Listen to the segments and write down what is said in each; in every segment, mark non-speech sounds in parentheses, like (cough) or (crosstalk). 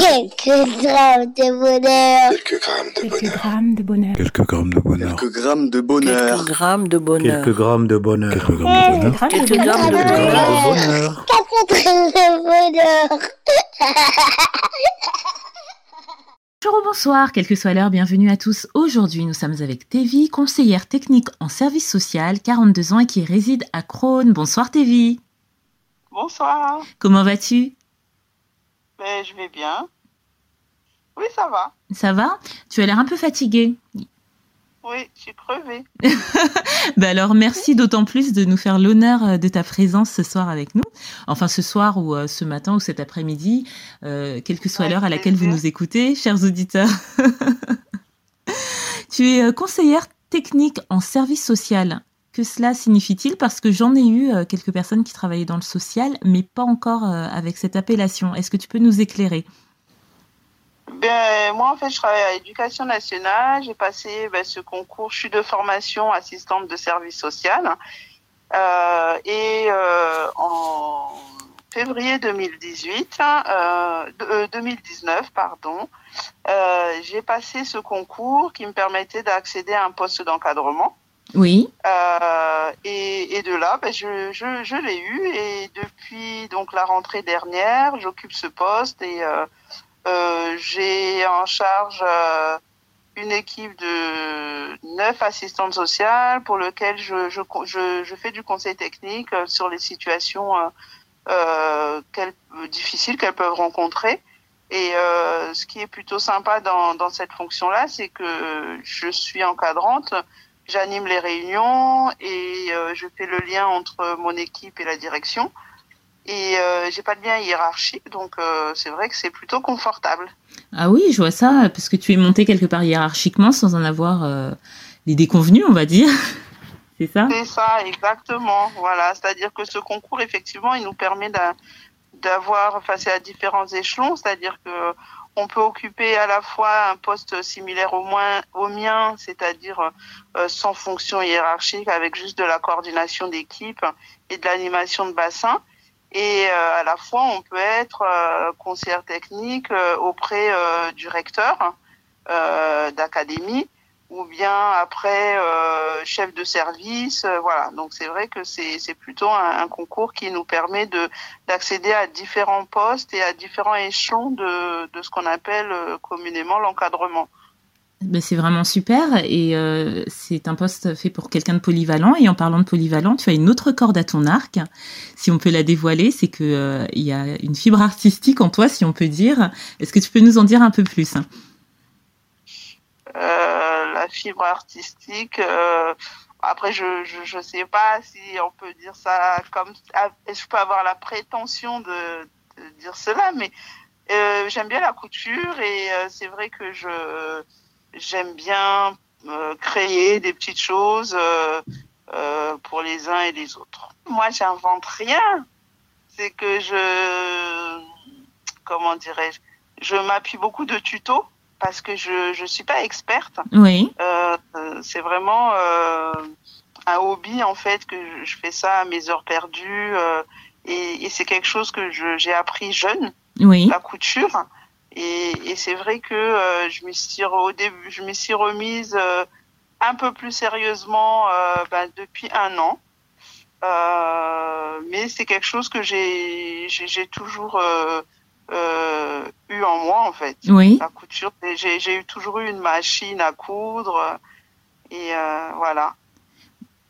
Quelques grammes de bonheur. Quelques grammes de Quelques bonheur. grammes de bonheur. Quelques grammes de bonheur. Quelques grammes de bonheur. Quelques grammes de bonheur. Quelques grammes de bonheur. Quelques grammes de bonheur. Quelques grammes de Quelques grammes bonheur. de bonheur. Quatre grammes de bonheur. Bonjour ou bonsoir, quelle que soit l'heure, bienvenue à tous. Aujourd'hui, nous sommes avec Tévi, conseillère technique en service social, 42 ans et qui réside à Crône. Bonsoir Tévi. Bonsoir. Comment vas-tu Je vais bien. Oui, ça va. Ça va? Tu as l'air un peu fatiguée. Oui, je suis crevée. (laughs) Bah alors merci d'autant plus de nous faire l'honneur euh, de ta présence ce soir avec nous. Enfin ce soir ou euh, ce matin ou cet après-midi, euh, quelle que soit l'heure à laquelle vous nous écoutez, chers auditeurs. (laughs) tu es conseillère technique en service social. Que cela signifie-t-il? Parce que j'en ai eu euh, quelques personnes qui travaillaient dans le social, mais pas encore euh, avec cette appellation. Est-ce que tu peux nous éclairer? Ben, moi, en fait, je travaille à l'éducation nationale. J'ai passé ben, ce concours. Je suis de formation assistante de service social. Euh, et en février 2018, euh, de- euh, 2019, pardon, euh, j'ai passé ce concours qui me permettait d'accéder à un poste d'encadrement. Oui. Euh, et, de là, ben, je, je, je l'ai eu et depuis donc la rentrée dernière, j'occupe ce poste et euh, euh, j'ai en charge une équipe de neuf assistantes sociales pour lequel je, je, je, je fais du conseil technique sur les situations euh, difficiles qu'elles peuvent rencontrer. Et ce qui est plutôt sympa dans, dans cette fonction-là, c'est que je suis encadrante, j'anime les réunions et euh, je fais le lien entre mon équipe et la direction. Et euh, j'ai pas de lien hiérarchique, donc euh, c'est vrai que c'est plutôt confortable. Ah oui, je vois ça, parce que tu es monté quelque part hiérarchiquement sans en avoir les déconvenus, on va dire. (laughs) C'est ça? C'est ça, exactement. Voilà, c'est-à-dire que ce concours, effectivement, il nous permet d'a- d'avoir, enfin, c'est à différents échelons, c'est-à-dire que on peut occuper à la fois un poste similaire au moins au mien, c'est-à-dire euh, sans fonction hiérarchique, avec juste de la coordination d'équipe et de l'animation de bassin. Et euh, à la fois, on peut être euh, conseillère technique auprès du recteur d'académie ou bien après euh, chef de service. euh, voilà, donc c'est vrai que c'est plutôt un, concours qui nous permet de d'accéder à différents postes et à différents échelons de, de ce qu'on appelle euh, communément l'encadrement. Ben, c'est vraiment super et c'est un poste fait pour quelqu'un de polyvalent. Et en parlant de polyvalent, tu as une autre corde à ton arc. Si on peut la dévoiler, c'est que il y a une fibre artistique en toi, si on peut dire. Est-ce que tu peux nous en dire un peu plus? Fibre artistique. euh, après, je, je je sais pas si on peut dire ça comme. ah, Je peux avoir la prétention de, dire cela, mais euh, j'aime bien la couture et euh, c'est vrai que je j'aime bien créer des petites choses pour les uns et les autres. Moi, j'invente rien. C'est que je comment dirais-je, je m'appuie beaucoup de tutos parce que je je suis pas experte. Oui. Euh, c'est vraiment euh, un hobby en fait que je, fais ça à mes heures perdues euh, et, et c'est quelque chose que je- j'ai appris jeune Oui. la couture et, et c'est vrai que euh, je me suis au début je me suis remise euh, un peu plus sérieusement euh, ben, depuis un an Euh, mais c'est quelque chose que j'ai toujours eu en moi en fait Oui. la couture. J'ai eu toujours eu une machine à coudre. Et euh, voilà.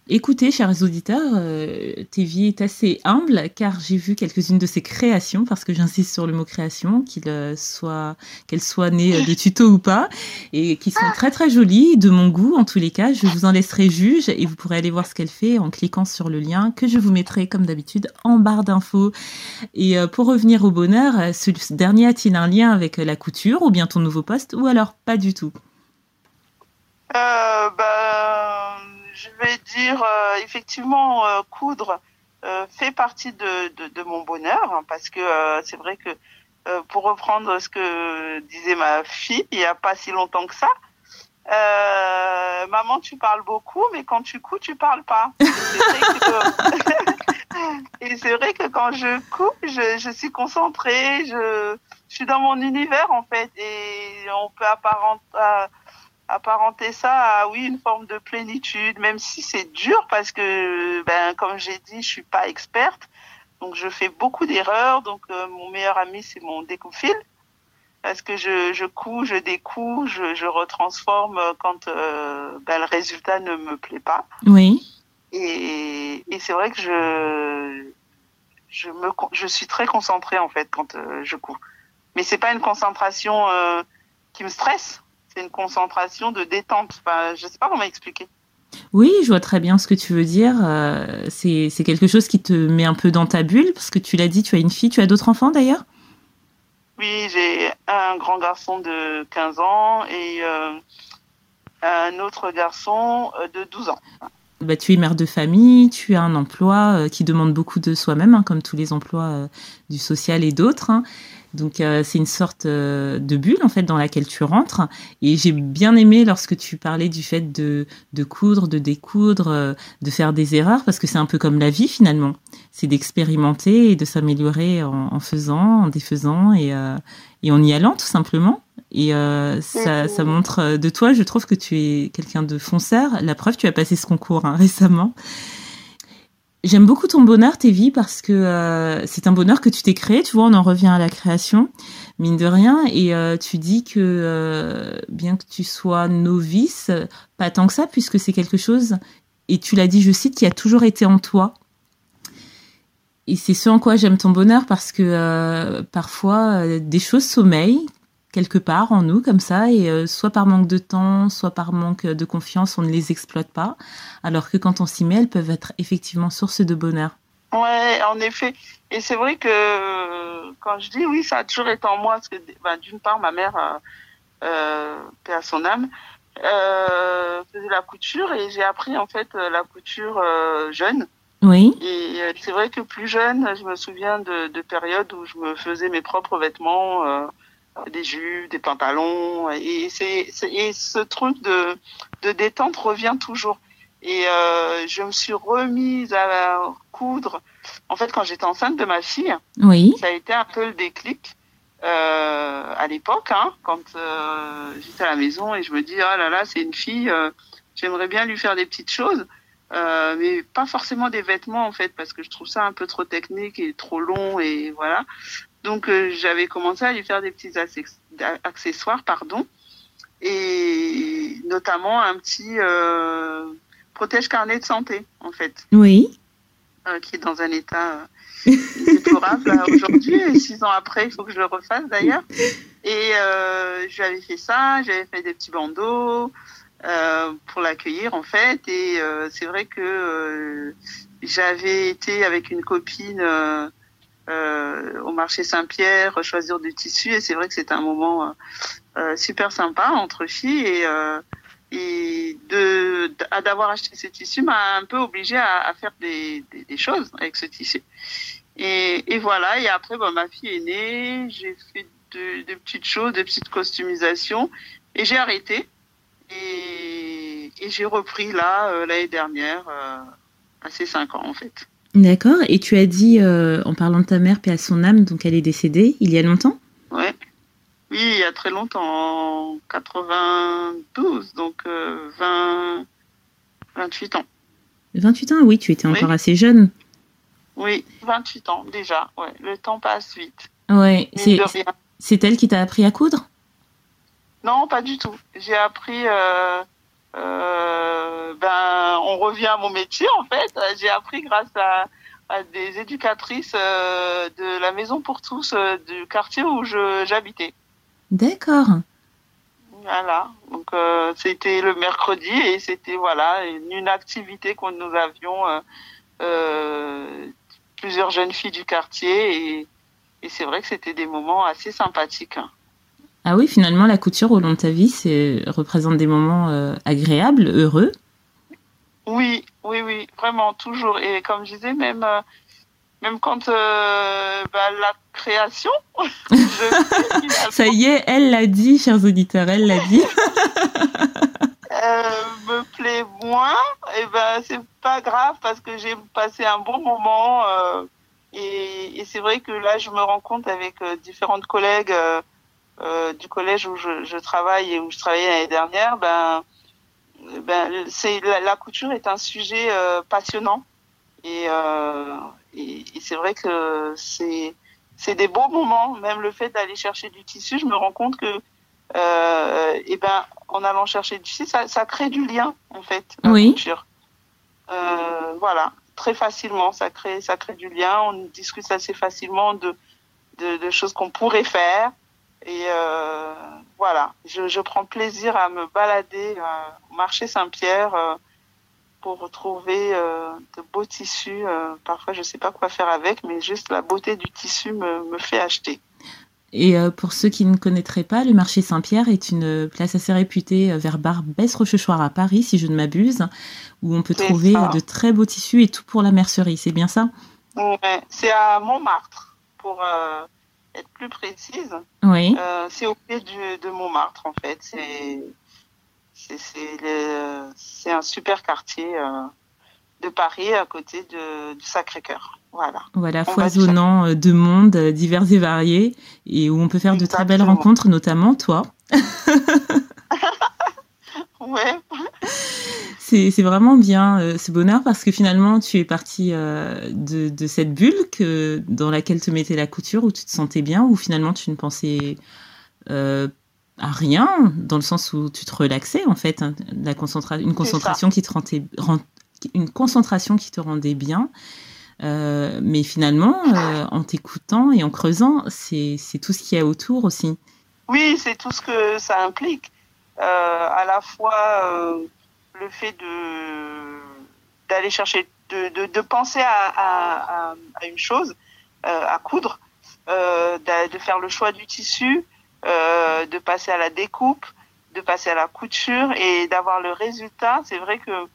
Écoutez, chers auditeurs, euh, Tévi est assez humble car j'ai vu quelques-unes de ses créations, parce que j'insiste sur le mot création, euh, qu'elles soient nées euh, de tutos ou pas, et qui sont très très jolies, de mon goût en tous les cas. Je vous en laisserai juge et vous pourrez aller voir ce qu'elle fait en cliquant sur le lien que je vous mettrai comme d'habitude en barre d'infos. Et euh, pour revenir au bonheur, ce dernier a-t-il un lien avec la couture ou bien ton nouveau poste ou alors pas du tout? Vais dire euh, effectivement euh, coudre euh, fait partie de, de, de mon bonheur hein, parce que euh, c'est vrai que euh, pour reprendre ce que disait ma fille il y a pas si longtemps que ça, euh, maman tu parles beaucoup mais quand tu couds tu parles pas. Et c'est vrai que- (laughs) (laughs) Et c'est vrai que quand je couds, je, je suis concentrée, je, je suis dans mon univers en fait et on peut apparenter, apparenter ça à oui une forme de plénitude, même si c'est dur parce que ben comme j'ai dit, je suis pas experte, donc je fais beaucoup d'erreurs. Donc euh, mon meilleur ami c'est mon découpfil parce que je, je couds, je découds, je, je retransforme quand euh, ben, le résultat ne me plaît pas. Oui. Et, et c'est vrai que je je me je suis très concentrée en fait quand euh, je couds mais c'est pas une concentration euh, qui me stresse, c'est une concentration de détente. Enfin, je sais pas comment expliquer. Oui, je vois très bien ce que tu veux dire. Euh, c'est quelque chose qui te met un peu dans ta bulle, parce que tu l'as dit, tu as une fille, tu as d'autres enfants d'ailleurs? Oui, j'ai un grand garçon de 15 ans et euh, un autre garçon euh, de 12 ans. Bah, tu es mère de famille, tu as un emploi euh, qui demande beaucoup de soi-même, hein, comme tous les emplois euh, du social et d'autres. Hein. Donc euh, c'est une sorte euh, de bulle en fait dans laquelle tu rentres. Et j'ai bien aimé lorsque tu parlais du fait de, de coudre, de découdre, de faire des erreurs, parce que c'est un peu comme la vie finalement. C'est d'expérimenter et de s'améliorer en, faisant, en défaisant et, et en y allant tout simplement. Et euh, ça, ça, montre de toi, je trouve que tu es quelqu'un de fonceur. La preuve, tu as passé ce concours hein, (laughs) récemment. J'aime beaucoup ton bonheur, Tévi, parce que euh, c'est un bonheur que tu t'es créé. Tu vois, on en revient à la création, mine de rien. Et euh, tu dis que euh, bien que tu sois novice, pas tant que ça, puisque c'est quelque chose, et tu l'as dit, je cite, qui a toujours été en toi. Et c'est ce en quoi j'aime ton bonheur, parce que euh, parfois, euh, des choses sommeillent quelque part en nous comme ça et euh, soit par manque de temps, soit par manque de confiance, on ne les exploite pas. Alors que quand on s'y met, elles peuvent être effectivement source de bonheur. Ouais, en effet. Et c'est vrai que quand je dis oui, ça a toujours été en moi, parce que ben, d'une part, ma mère, euh, paix à son âme, euh, faisait la couture et j'ai appris en fait la couture euh, jeune. Oui. Et euh, c'est vrai que plus jeune, je me souviens de, de périodes où je me faisais mes propres vêtements. Des jupes, des pantalons, et c'est et ce truc de de détente revient toujours. Et euh, je me suis remise à coudre. En fait, quand j'étais enceinte de ma fille, oui. ça a été un peu le déclic euh, à l'époque, hein, quand euh, j'étais à la maison et je me dis ah là là, c'est une fille, j'aimerais bien lui faire des petites choses. Euh, mais pas forcément des vêtements en fait parce que je trouve ça un peu trop technique et trop long et voilà donc euh, j'avais commencé à lui faire des petits accessoires, pardon, et notamment un petit euh, protège carnet de santé en fait. Oui. Euh, qui est dans un état déplorable aujourd'hui. Et six ans après, il faut que je le refasse d'ailleurs. Et j'avais fait ça, j'avais fait des petits bandeaux pour l'accueillir en fait. Et c'est vrai que j'avais été avec une copine euh, au marché Saint-Pierre, choisir du tissu. Et c'est vrai que c'était un moment euh, super sympa entre filles. Et, euh, et d'avoir acheté ce tissu m'a un peu obligée à, faire des, des, des, choses avec ce tissu. Et, et voilà. Et après, bon, ma fille est née. J'ai fait de, de, petites choses, de petites customisations. Et j'ai arrêté. Et, j'ai repris là, euh, l'année dernière, euh, à ses 5 ans en fait. D'accord. Et tu as dit, euh, en parlant de ta mère, paix à son âme, donc elle est décédée il y a longtemps? Ouais. Oui, il y a très longtemps, en 92, donc euh, 20, 28 ans. 28 ans, oui, tu étais encore assez jeune. Oui, 28 ans déjà, ouais. Le temps passe vite. Ouais, c'est elle qui t'a appris à coudre? Non, pas du tout. J'ai appris... Euh, euh, ben, on revient à mon métier en fait. J'ai appris grâce à, à des éducatrices euh, de la maison pour tous euh, du quartier où j'habitais. D'accord. Voilà. Donc c'était le mercredi et c'était voilà une, une activité que nous avions plusieurs jeunes filles du quartier et, et c'est vrai que c'était des moments assez sympathiques. Ah oui, finalement, la couture au long de ta vie, c'est représente des moments euh, agréables, heureux? Oui, oui, oui, vraiment toujours. Et comme je disais, même euh, même quand euh, bah, la création. (laughs) Ça y est, elle l'a dit, chers auditeurs, elle l'a dit. (laughs) me plaît moins, et ben c'est pas grave parce que j'ai passé un bon moment Et, et c'est vrai que là, je me rends compte avec différentes collègues euh, du collège où je, je, travaille et où je travaillais l'année dernière, ben, ben c'est la, la, couture est un sujet passionnant. Et, et, et c'est vrai que c'est c'est des beaux moments. Même le fait d'aller chercher du tissu, je me rends compte que euh, et eh ben en allant chercher du tissu, ça, ça crée du lien en fait. La oui. Couture. Euh, voilà, très facilement, ça crée, ça crée du lien. On discute assez facilement de, de, de choses qu'on pourrait faire. Et euh, voilà, je, je, prends plaisir à me balader au marché Saint-Pierre euh, pour retrouver euh, de beaux tissus. Euh, parfois, je ne sais pas quoi faire avec, mais juste la beauté du tissu me, me fait acheter. Et euh, pour ceux qui ne connaîtraient pas, le marché Saint-Pierre est une place assez réputée euh, vers Barbès-Rochechouart à Paris, si je ne m'abuse, où on peut trouver ça. de très beaux tissus et tout pour la mercerie. C'est bien ça? Ouais, C'est à Montmartre, pour euh, être plus précise. Oui. Euh, c'est au pied du, de Montmartre, en fait. C'est un super quartier euh, de Paris, à côté de, du Sacré-Cœur. Voilà, voilà foisonnant de monde divers et variés et où on peut faire Exactement. de très belles rencontres, notamment toi. (laughs) ouais. C'est vraiment bien euh, ce bonheur parce que finalement tu es partie euh, de, de, cette bulle que, dans laquelle te mettais la couture, où tu te sentais bien, où finalement tu ne pensais euh, à rien, dans le sens où tu te relaxais en fait, hein, la concentra une concentration qui te rendait, rend, une concentration qui te rendait bien. Euh, mais finalement, en t'écoutant et en creusant, c'est tout ce qu'il y a autour aussi. Oui, c'est tout ce que ça implique. À la fois le fait de d'aller chercher, de, de, penser à, à, une chose, euh, à coudre, de, de, faire le choix du tissu, de passer à la découpe, de passer à la couture et d'avoir le résultat. C'est vrai que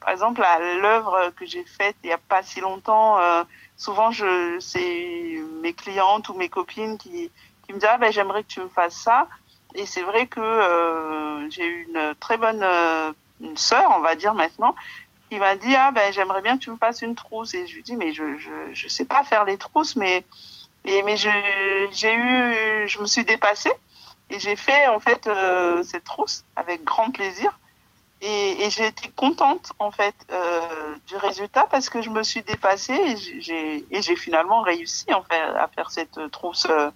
par exemple, l'œuvre que j'ai faite il n'y a pas si longtemps, euh, souvent je c'est mes clientes ou mes copines qui, qui me disent ah ben j'aimerais que tu me fasses ça. Et c'est vrai que euh, j'ai eu une très bonne euh, une sœur, on va dire maintenant, qui m'a dit ah ben j'aimerais bien que tu me fasses une trousse. Et je lui dis mais je je je sais pas faire les trousses, mais et mais je j'ai eu je me suis dépassée et j'ai fait en fait euh, cette trousse avec grand plaisir. Et, et j'ai été contente en fait euh, du résultat parce que je me suis dépassée et j'ai et j'ai finalement réussi en fait à faire cette trousse. Euh,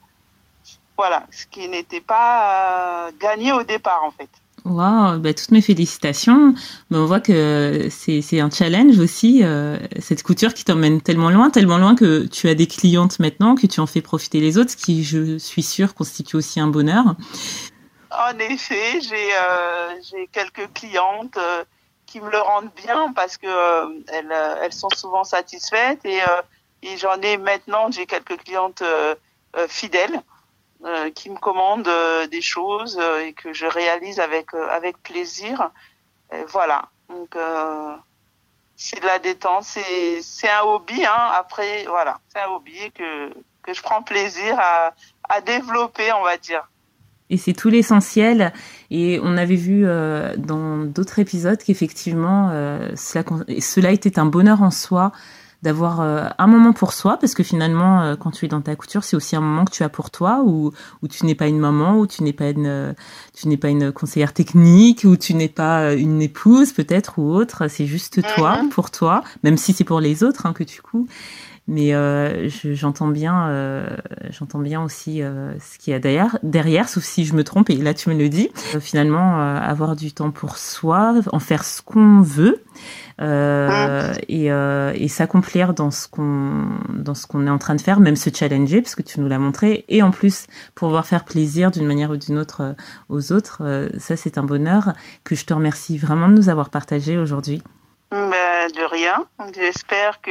voilà, ce qui n'était pas euh, gagné au départ en fait. Waouh, bah, toutes mes félicitations. Mais on voit que c'est un challenge aussi, euh, cette couture qui t'emmène tellement loin, tellement loin que tu as des clientes maintenant, que tu en fais profiter les autres, ce qui, je suis sûre, constitue aussi un bonheur. En effet, j'ai euh, quelques clientes euh, qui me le rendent bien parce que euh, elles, elles, sont souvent satisfaites et, euh, et j'en ai maintenant, j'ai quelques clientes euh, qui me commandent des choses et que je réalise avec avec plaisir. Voilà. Donc c'est de la détente, c'est c'est un hobby. Hein. Après, voilà, c'est un hobby que que je prends plaisir à à développer, on va dire et c'est tout l'essentiel. Et on avait vu euh, dans d'autres épisodes qu'effectivement, euh, cela, cela était un bonheur en soi d'avoir euh, un moment pour soi, parce que finalement, euh, quand tu es dans ta couture, c'est aussi un moment que tu as pour toi, où, où tu n'es pas une maman, où tu n'es pas une, tu n'es pas une conseillère technique, où tu n'es pas une épouse peut-être ou autre. C'est juste toi, mm -hmm. pour toi, même si c'est pour les autres hein, que tu couds. Mais euh, j'entends bien, euh, j'entends bien aussi euh, ce qu'il y a derrière, derrière, sauf si je me trompe. Et là, tu me le dis. Finalement, avoir du temps pour soi, en faire ce qu'on veut. Euh, et, euh, et s'accomplir dans ce qu'on dans ce qu'on est en train de faire, même se challenger parce que tu nous l'as montré, et en plus pouvoir faire plaisir d'une manière ou d'une autre euh, aux autres, ça c'est un bonheur que je te remercie vraiment de nous avoir partagé aujourd'hui. Ben, de rien. J'espère que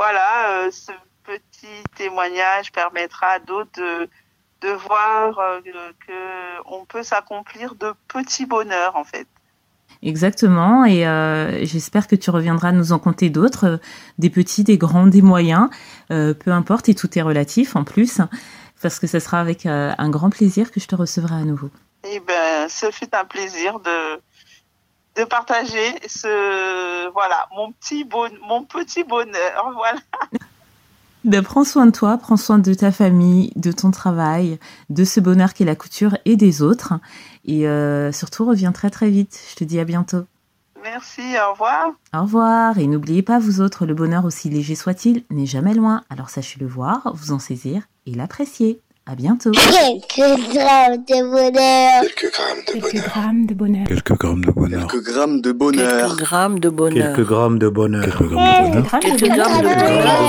voilà euh, ce petit témoignage permettra à d'autres de, de voir euh, que on peut s'accomplir de petits bonheurs en fait. Exactement, et euh, j'espère que tu reviendras nous en compter d'autres, euh, des petits, des grands, des moyens, peu importe, et tout est relatif en plus, parce que ce sera avec un grand plaisir que je te recevrai à nouveau. Eh ben, ce fut un plaisir de, de partager ce, voilà, mon petit, bon, mon petit bonheur, (laughs) voilà. Ben, prends soin de toi, prends soin de ta famille, de ton travail, de ce bonheur qu'est la couture et des autres. Et euh, surtout, reviens très très vite. Je te dis à bientôt. Merci, au revoir. Au revoir. Et n'oubliez pas, vous autres, le bonheur, aussi léger soit-il, n'est jamais loin. Alors sachez le voir, vous en saisir et l'apprécier. À bientôt. Quelques grammes de bonheur. Quelques grammes de bonheur. Quelques grammes de bonheur. Quelques grammes de bonheur. Quelques grammes de bonheur. Quelques grammes de bonheur. Quelques grammes de bonheur. Quelques grammes de Quelques bonheur. grammes de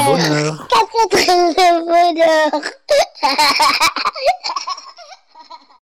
bonheur. Quelques grammes de bonheur.